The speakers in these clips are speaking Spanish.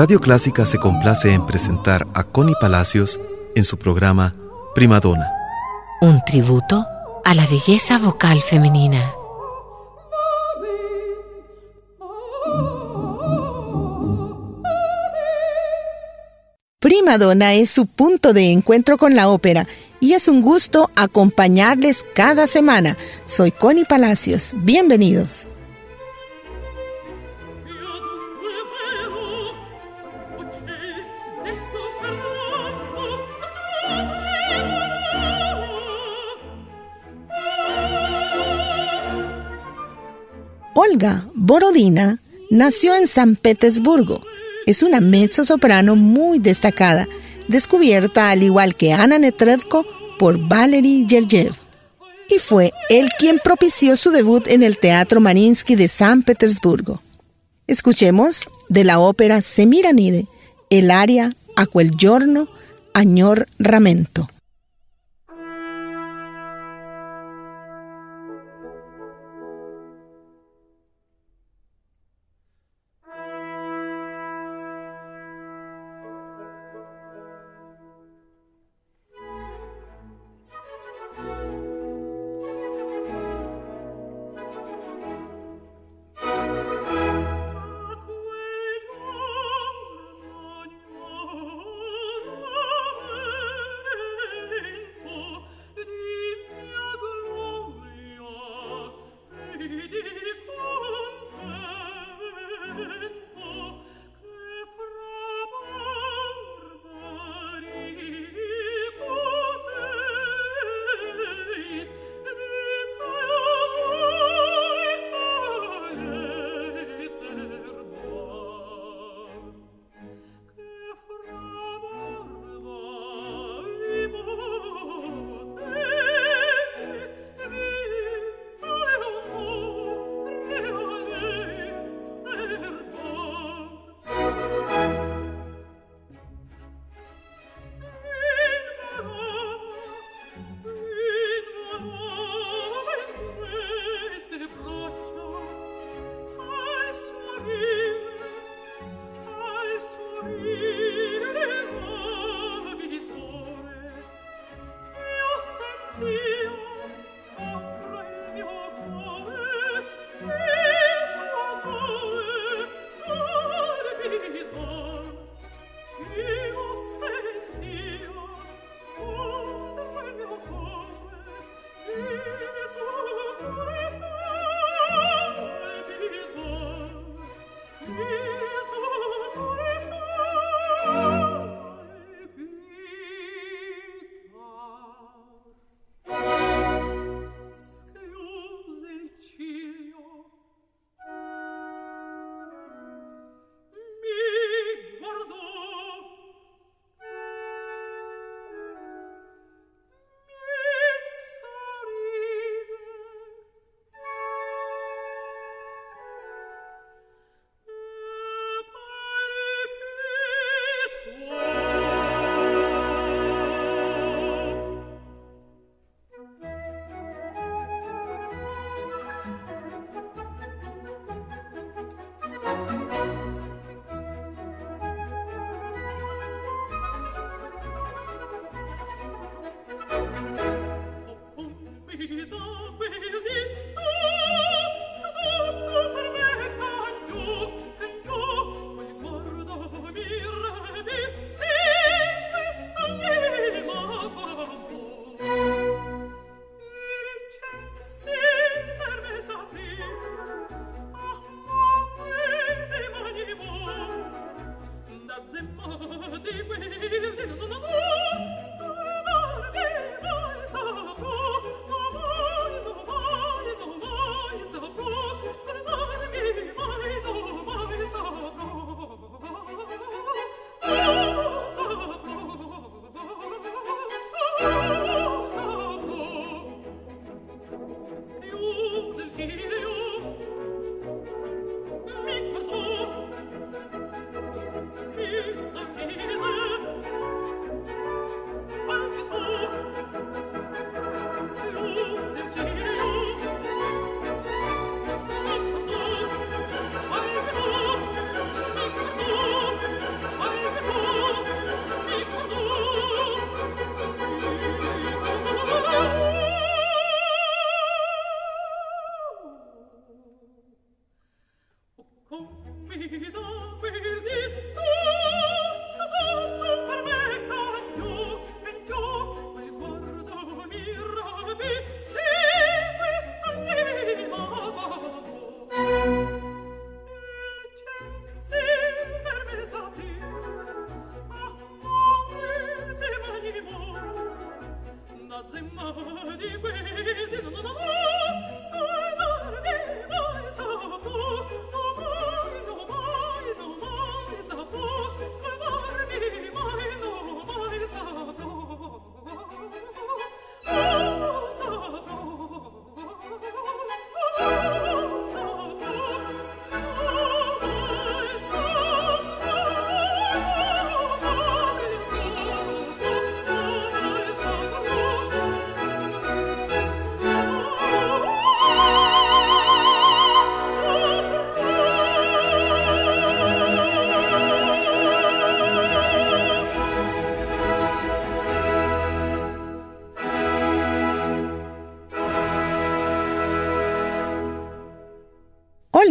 Radio Clásica se complace en presentar a Connie Palacios en su programa Primadona. Un tributo a la belleza vocal femenina. Primadona es su punto de encuentro con la ópera y es un gusto acompañarles cada semana. Soy Connie Palacios. Bienvenidos. Olga Borodina nació en San Petersburgo. Es una mezzo-soprano muy destacada, descubierta al igual que Ana Netrebko por Valery Gergiev. Y fue él quien propició su debut en el Teatro Marinsky de San Petersburgo. Escuchemos de la ópera Semiranide el aria A quel giorno añor ramento.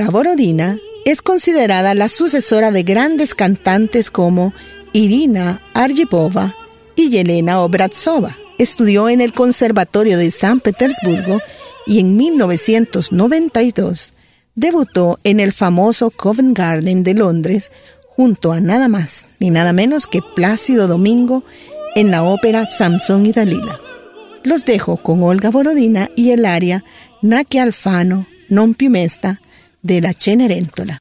Olga Borodina es considerada la sucesora de grandes cantantes como Irina Arjipova y Yelena Obratsova. Estudió en el Conservatorio de San Petersburgo y en 1992 debutó en el famoso Covent Garden de Londres junto a nada más ni nada menos que Plácido Domingo en la ópera Samson y Dalila. Los dejo con Olga Borodina y el aria Naki Alfano, Non più mesta, de la Cenerentola.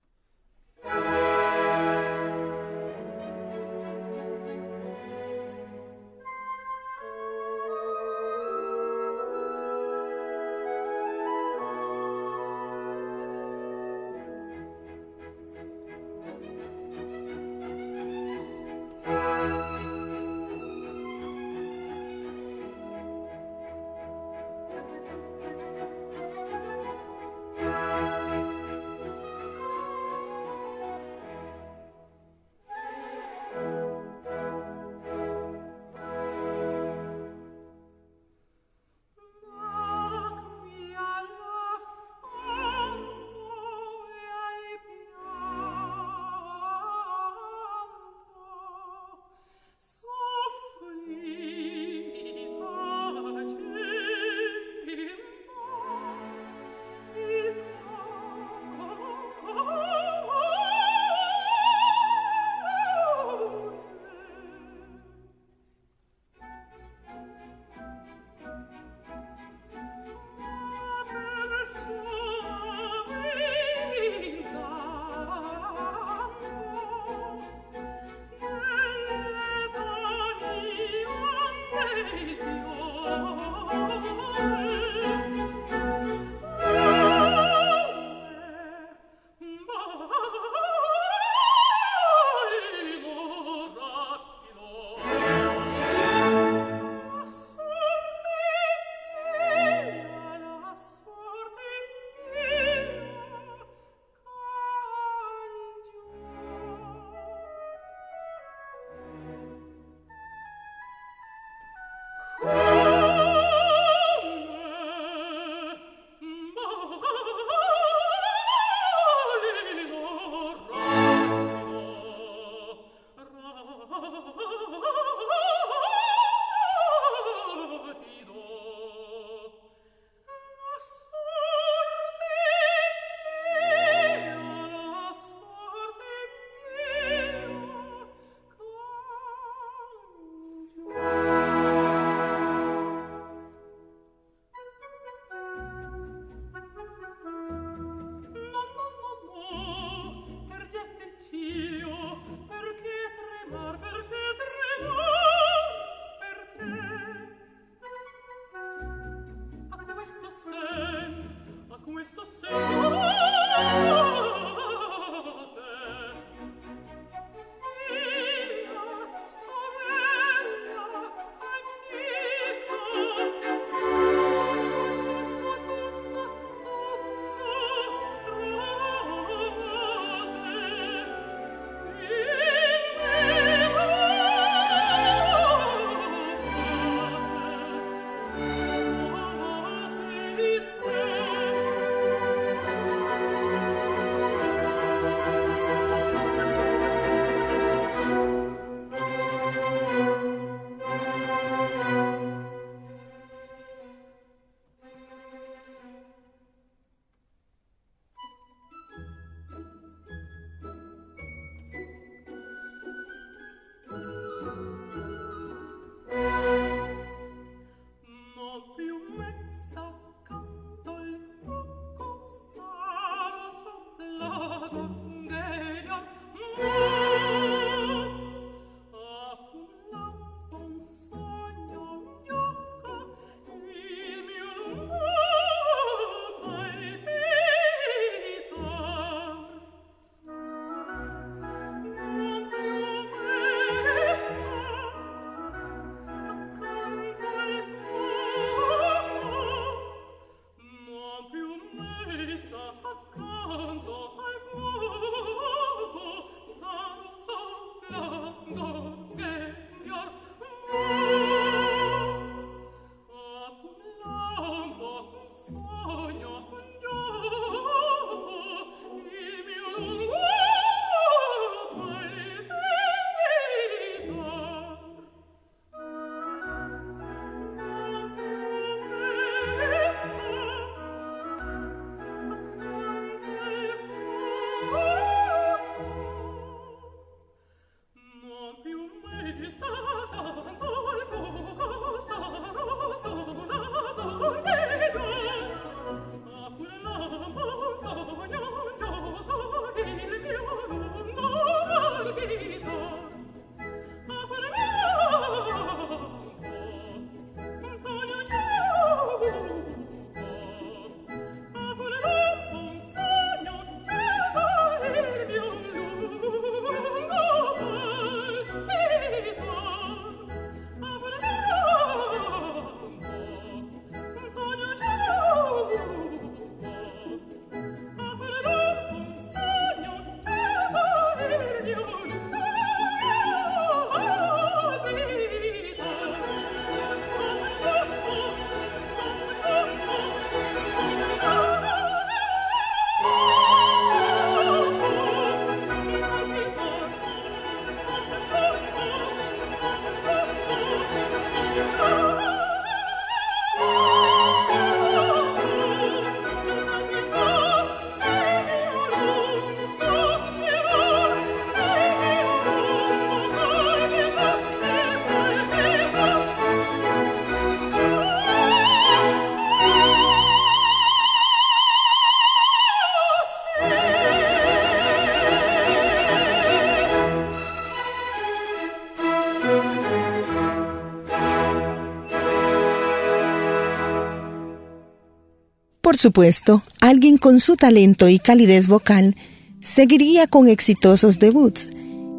Por supuesto, alguien con su talento y calidez vocal seguiría con exitosos debuts,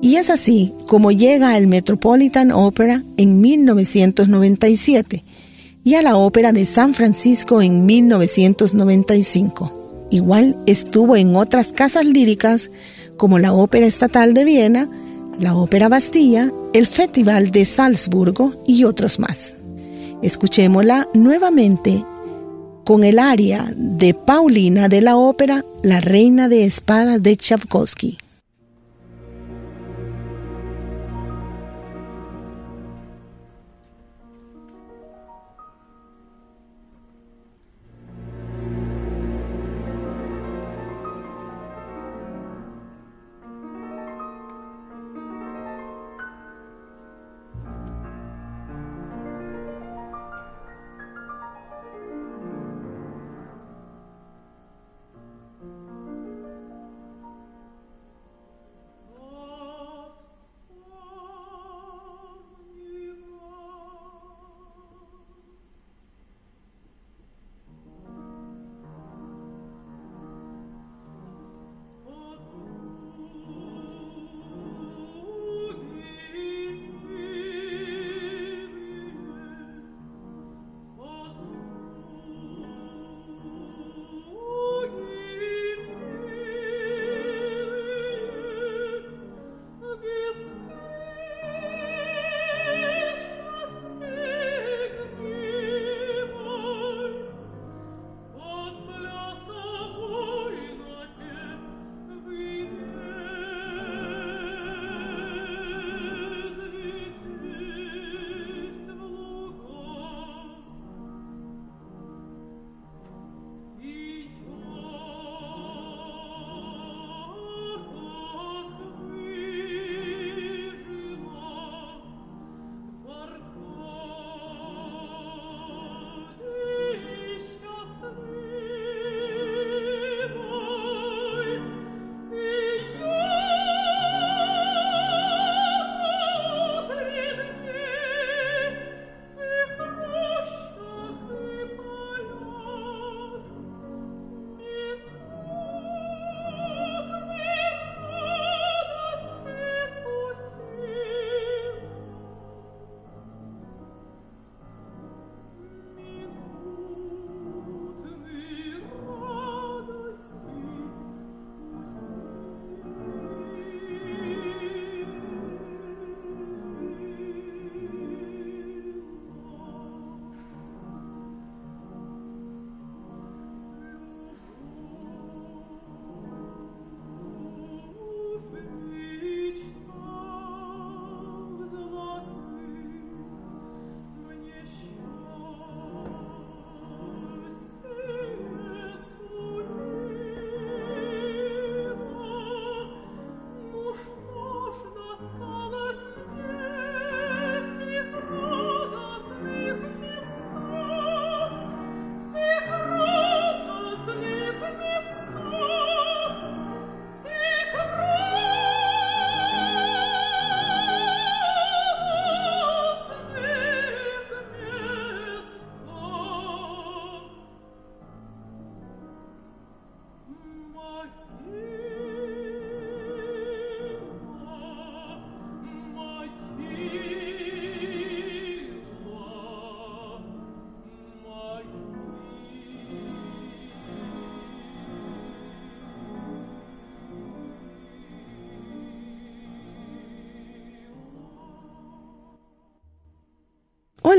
y es así como llega al Metropolitan Opera en 1997 y a la Ópera de San Francisco en 1995. Igual estuvo en otras casas líricas como la Ópera Estatal de Viena, la Ópera Bastilla, el Festival de Salzburgo y otros más. Escuchémosla nuevamente con el aria de Paulina de la ópera La Reina de Espada de Tchaikovsky.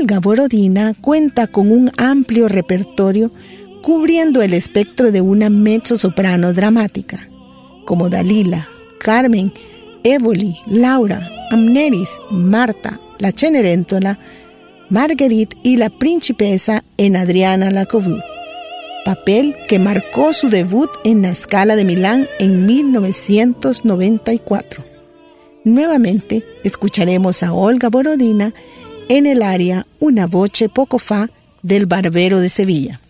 Olga Borodina cuenta con un amplio repertorio cubriendo el espectro de una mezzo-soprano dramática, como Dalila, Carmen, Évoli, Laura, Amneris, Marta, la Cenerentola, Marguerite y la Principesa en Adriana Lecouvreur, papel que marcó su debut en la Scala de Milán en 1994. Nuevamente escucharemos a Olga Borodina en el área Una voce poco fa del Barbero de Sevilla.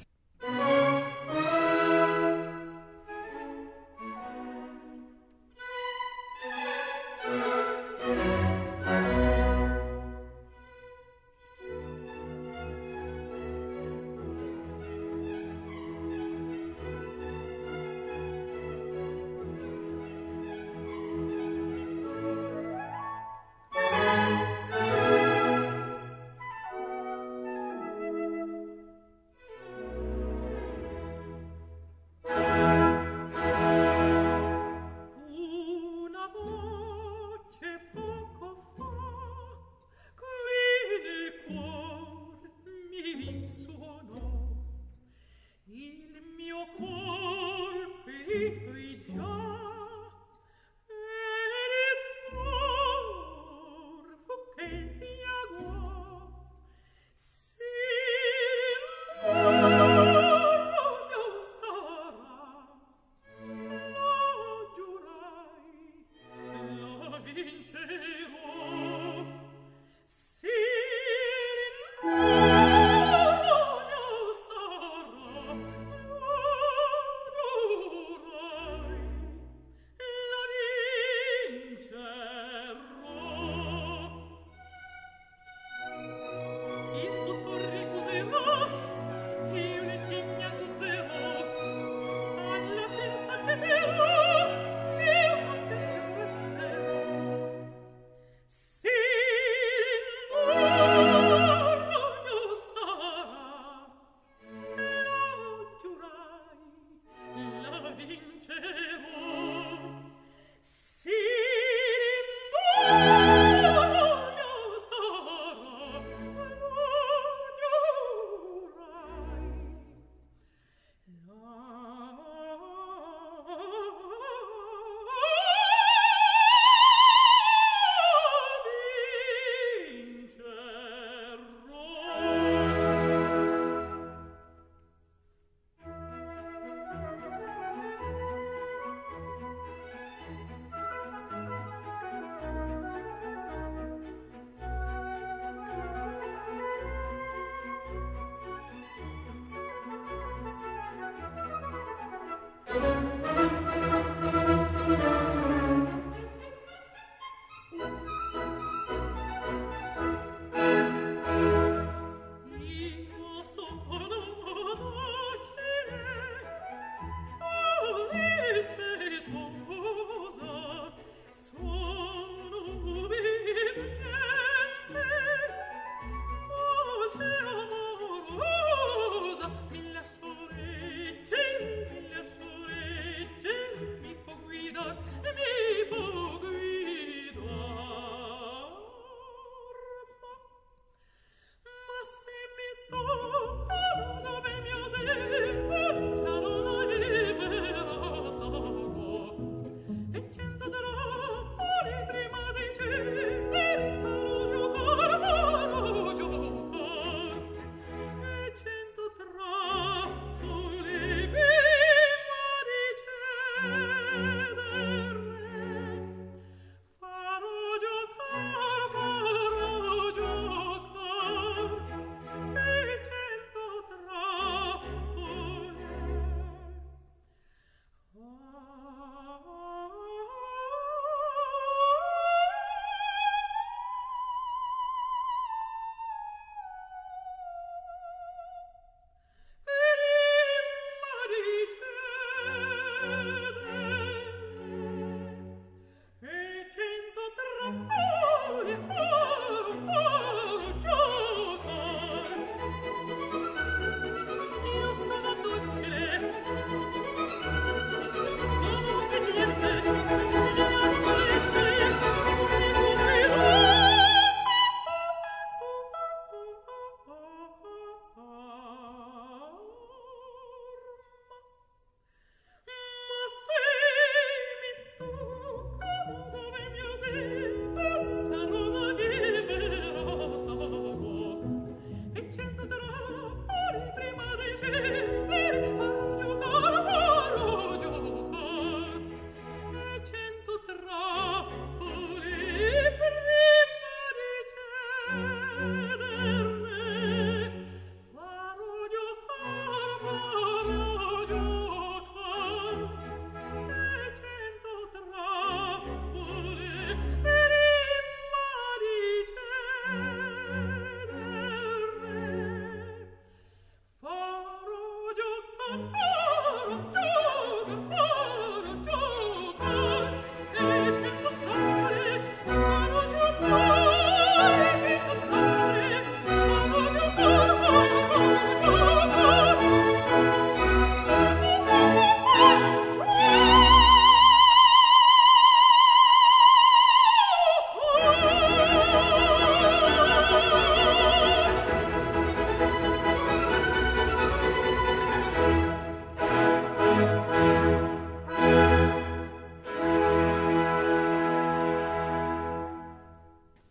Hey!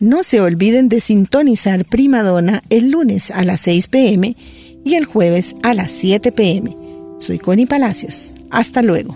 No se olviden de sintonizar Primadona el lunes a las 6 pm y el jueves a las 7 pm. Soy Connie Palacios. Hasta luego.